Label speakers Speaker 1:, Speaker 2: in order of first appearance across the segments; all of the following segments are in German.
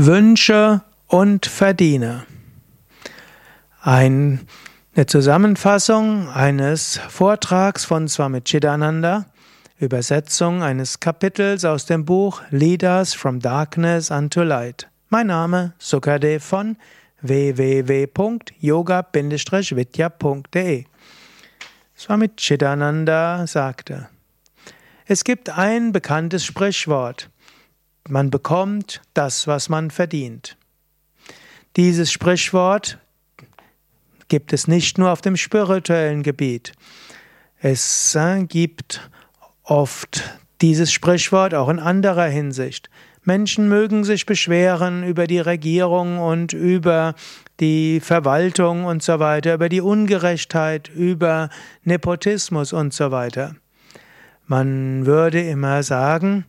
Speaker 1: Wünsche und Verdiene. Eine Zusammenfassung eines Vortrags von Swami Chidananda, Übersetzung eines Kapitels aus dem Buch Leaders from Darkness unto Light. Mein Name Sukadev von www.yoga-vidya.de Swami Chidananda sagte, es gibt ein bekanntes Sprichwort. Man bekommt das, was man verdient. Dieses Sprichwort gibt es nicht nur auf dem spirituellen Gebiet. Es äh, gibt oft dieses Sprichwort auch in anderer Hinsicht. Menschen mögen sich beschweren über die Regierung und über die Verwaltung und so weiter, über die Ungerechtheit, über Nepotismus und so weiter. Man würde immer sagen,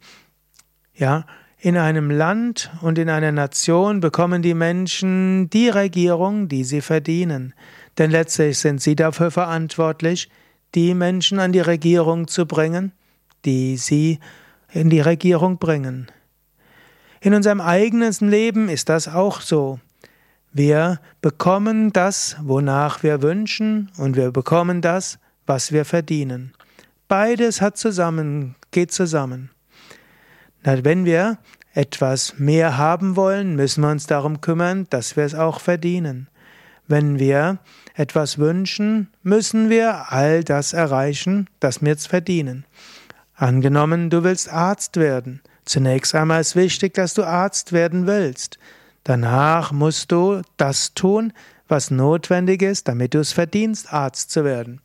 Speaker 1: ja, in einem Land und in einer Nation bekommen die Menschen die Regierung, die sie verdienen. Denn letztlich sind sie dafür verantwortlich, die Menschen an die Regierung zu bringen, die sie in die Regierung bringen. In unserem eigenen Leben ist das auch so. Wir bekommen das, wonach wir wünschen, und wir bekommen das, was wir verdienen. Beides hat zusammen, geht zusammen. Wenn wir etwas mehr haben wollen, müssen wir uns darum kümmern, dass wir es auch verdienen. Wenn wir etwas wünschen, müssen wir all das erreichen, das wir jetzt verdienen. Angenommen, du willst Arzt werden. Zunächst einmal ist wichtig, dass du Arzt werden willst. Danach musst du das tun, was notwendig ist, damit du es verdienst, Arzt zu werden.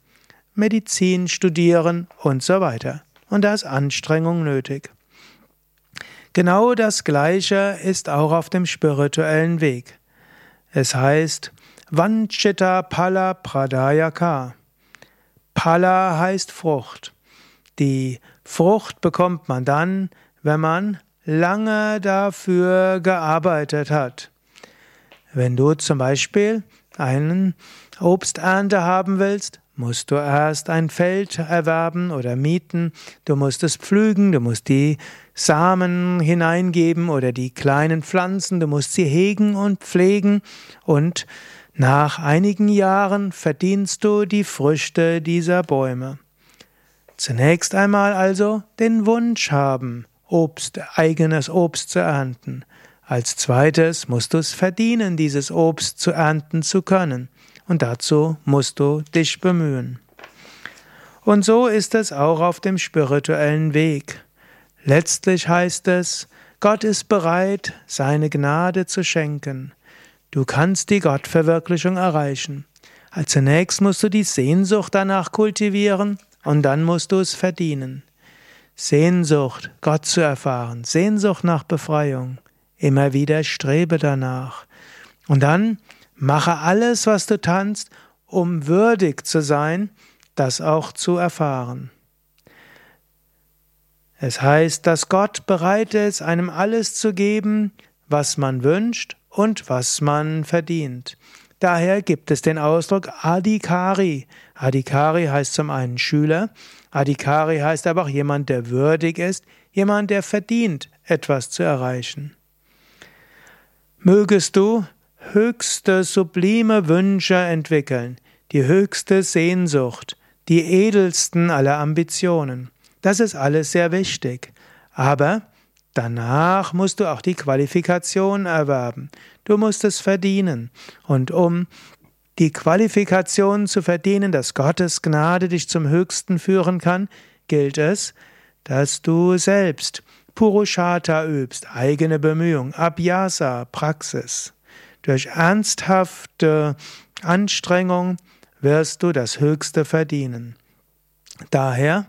Speaker 1: Medizin studieren und so weiter. Und da ist Anstrengung nötig. Genau das Gleiche ist auch auf dem spirituellen Weg. Es heißt Vanchita Pala Pradayaka. Pala heißt Frucht. Die Frucht bekommt man dann, wenn man lange dafür gearbeitet hat. Wenn du zum Beispiel einen Obsternte haben willst, musst du erst ein Feld erwerben oder mieten, du musst es pflügen, du musst die Samen hineingeben oder die kleinen Pflanzen, du musst sie hegen und pflegen und nach einigen Jahren verdienst du die Früchte dieser Bäume. Zunächst einmal also den Wunsch haben, Obst, eigenes Obst zu ernten. Als zweites musst du es verdienen, dieses Obst zu ernten zu können und dazu musst du dich bemühen. Und so ist es auch auf dem spirituellen Weg. Letztlich heißt es, Gott ist bereit, seine Gnade zu schenken. Du kannst die Gottverwirklichung erreichen. Als zunächst musst du die Sehnsucht danach kultivieren und dann musst du es verdienen. Sehnsucht, Gott zu erfahren, Sehnsucht nach Befreiung. Immer wieder strebe danach. Und dann Mache alles, was du tanzt, um würdig zu sein, das auch zu erfahren. Es heißt, dass Gott bereit ist, einem alles zu geben, was man wünscht und was man verdient. Daher gibt es den Ausdruck Adhikari. Adhikari heißt zum einen Schüler, Adhikari heißt aber auch jemand, der würdig ist, jemand, der verdient, etwas zu erreichen. Mögest du höchste sublime Wünsche entwickeln, die höchste Sehnsucht, die edelsten aller Ambitionen. Das ist alles sehr wichtig. Aber danach musst du auch die Qualifikation erwerben. Du musst es verdienen. Und um die Qualifikation zu verdienen, dass Gottes Gnade dich zum Höchsten führen kann, gilt es, dass du selbst Purushata übst, eigene Bemühung, Abhyasa, Praxis. Durch ernsthafte Anstrengung wirst du das Höchste verdienen. Daher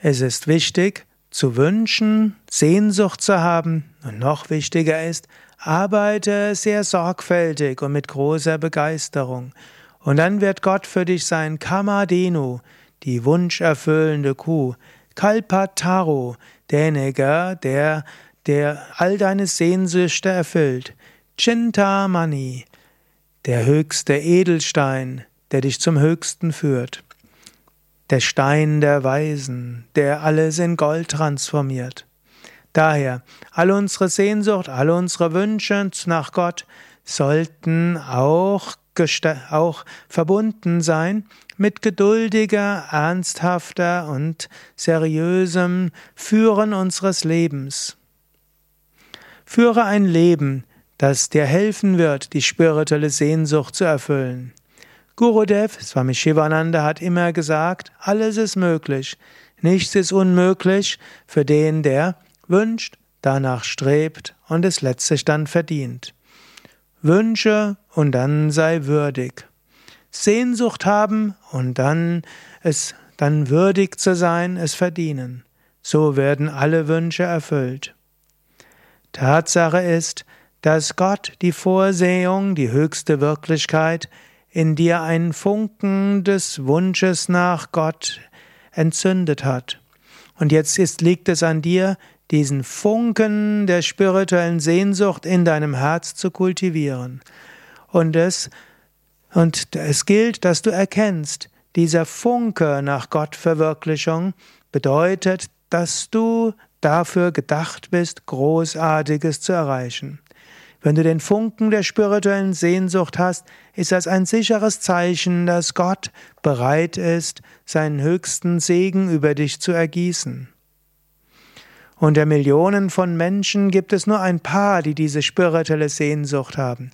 Speaker 1: es ist wichtig, zu wünschen, Sehnsucht zu haben und noch wichtiger ist, arbeite sehr sorgfältig und mit großer Begeisterung. Und dann wird Gott für dich sein Kamadenu, die wunscherfüllende Kuh, Kalpataru, derjenige, der, der all deine Sehnsüchte erfüllt, Chintamani, der höchste Edelstein, der dich zum Höchsten führt, der Stein der Weisen, der alles in Gold transformiert. Daher, all unsere Sehnsucht, alle unsere Wünsche nach Gott sollten auch, auch verbunden sein mit geduldiger, ernsthafter und seriösem Führen unseres Lebens. Führe ein Leben, das dir helfen wird, die spirituelle Sehnsucht zu erfüllen. Gurudev, Swami Shivananda, hat immer gesagt, alles ist möglich. Nichts ist unmöglich für den, der wünscht, danach strebt und es letztlich dann verdient. Wünsche und dann sei würdig. Sehnsucht haben und dann es dann würdig zu sein, es verdienen. So werden alle Wünsche erfüllt. Tatsache ist, dass Gott die Vorsehung, die höchste Wirklichkeit, in dir einen Funken des Wunsches nach Gott entzündet hat. Und jetzt ist, liegt es an dir, diesen Funken der spirituellen Sehnsucht in deinem Herz zu kultivieren. Und es, und es gilt, dass du erkennst, dieser Funke nach Gottverwirklichung bedeutet, dass du dafür gedacht bist, Großartiges zu erreichen. Wenn du den Funken der spirituellen Sehnsucht hast, ist das ein sicheres Zeichen, dass Gott bereit ist, seinen höchsten Segen über dich zu ergießen. Unter Millionen von Menschen gibt es nur ein paar, die diese spirituelle Sehnsucht haben.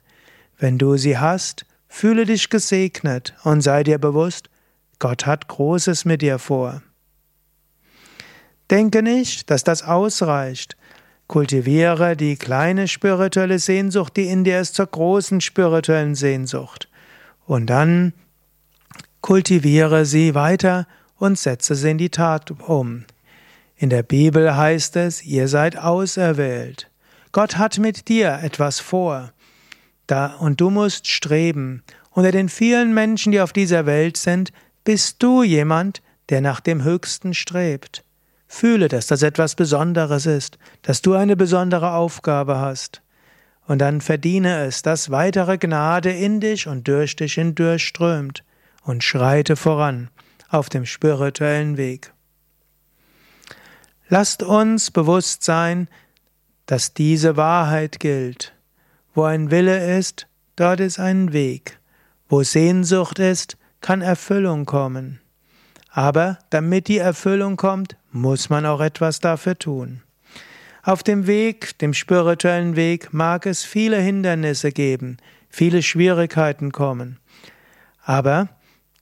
Speaker 1: Wenn du sie hast, fühle dich gesegnet und sei dir bewusst, Gott hat Großes mit dir vor. Denke nicht, dass das ausreicht. Kultiviere die kleine spirituelle Sehnsucht, die in dir ist, zur großen spirituellen Sehnsucht. Und dann kultiviere sie weiter und setze sie in die Tat um. In der Bibel heißt es, ihr seid auserwählt. Gott hat mit dir etwas vor. Da, und du musst streben. Unter den vielen Menschen, die auf dieser Welt sind, bist du jemand, der nach dem Höchsten strebt. Fühle, dass das etwas Besonderes ist, dass du eine besondere Aufgabe hast. Und dann verdiene es, dass weitere Gnade in dich und durch dich hindurchströmt und schreite voran auf dem spirituellen Weg. Lasst uns bewusst sein, dass diese Wahrheit gilt. Wo ein Wille ist, dort ist ein Weg. Wo Sehnsucht ist, kann Erfüllung kommen. Aber damit die Erfüllung kommt, muss man auch etwas dafür tun. Auf dem Weg, dem spirituellen Weg, mag es viele Hindernisse geben, viele Schwierigkeiten kommen. Aber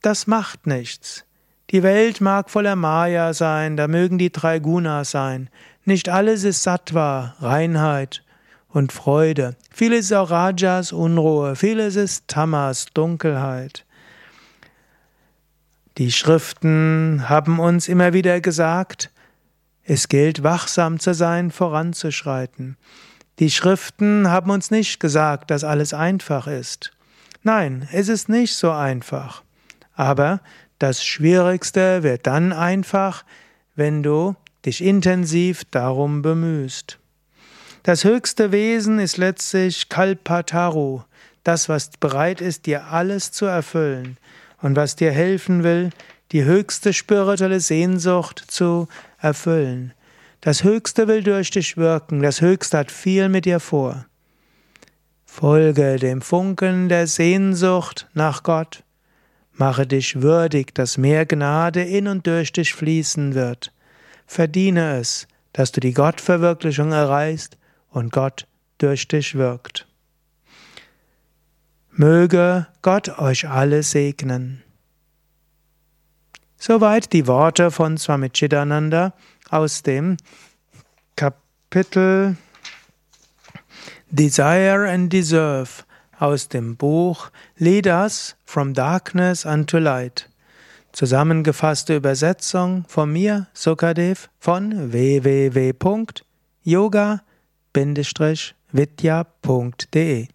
Speaker 1: das macht nichts. Die Welt mag voller Maya sein, da mögen die drei Gunas sein. Nicht alles ist Sattva, Reinheit und Freude. Vieles ist auch Rajas, Unruhe. Vieles ist Tamas, Dunkelheit. Die Schriften haben uns immer wieder gesagt, es gilt wachsam zu sein, voranzuschreiten. Die Schriften haben uns nicht gesagt, dass alles einfach ist. Nein, es ist nicht so einfach. Aber das Schwierigste wird dann einfach, wenn du dich intensiv darum bemühst. Das höchste Wesen ist letztlich Kalpataru, das, was bereit ist, dir alles zu erfüllen und was dir helfen will, die höchste spirituelle Sehnsucht zu erfüllen. Das Höchste will durch dich wirken, das Höchste hat viel mit dir vor. Folge dem Funken der Sehnsucht nach Gott. Mache dich würdig, dass mehr Gnade in und durch dich fließen wird. Verdiene es, dass du die Gottverwirklichung erreichst und Gott durch dich wirkt. Möge Gott euch alle segnen. Soweit die Worte von Swami Chidananda aus dem Kapitel Desire and Deserve aus dem Buch Lead Us from Darkness unto Light. Zusammengefasste Übersetzung von mir, Sukadev, von www.yoga-vidya.de